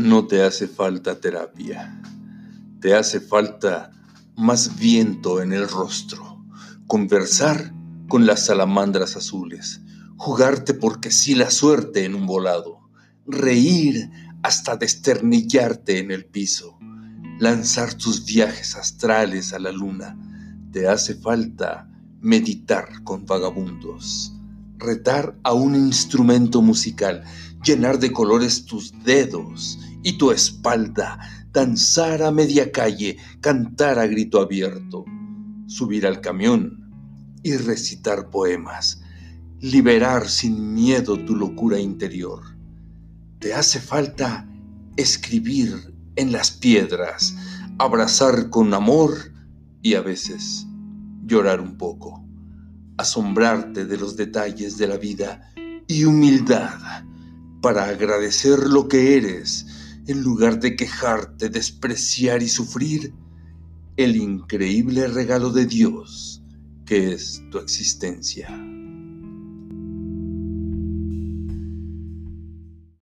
No te hace falta terapia, te hace falta más viento en el rostro, conversar con las salamandras azules, jugarte porque sí la suerte en un volado, reír hasta desternillarte en el piso, lanzar tus viajes astrales a la luna. Te hace falta meditar con vagabundos, retar a un instrumento musical, llenar de colores tus dedos y tu espalda, danzar a media calle, cantar a grito abierto, subir al camión y recitar poemas, liberar sin miedo tu locura interior. Te hace falta escribir en las piedras, abrazar con amor y a veces llorar un poco, asombrarte de los detalles de la vida y humildad para agradecer lo que eres en lugar de quejarte, despreciar y sufrir el increíble regalo de Dios que es tu existencia.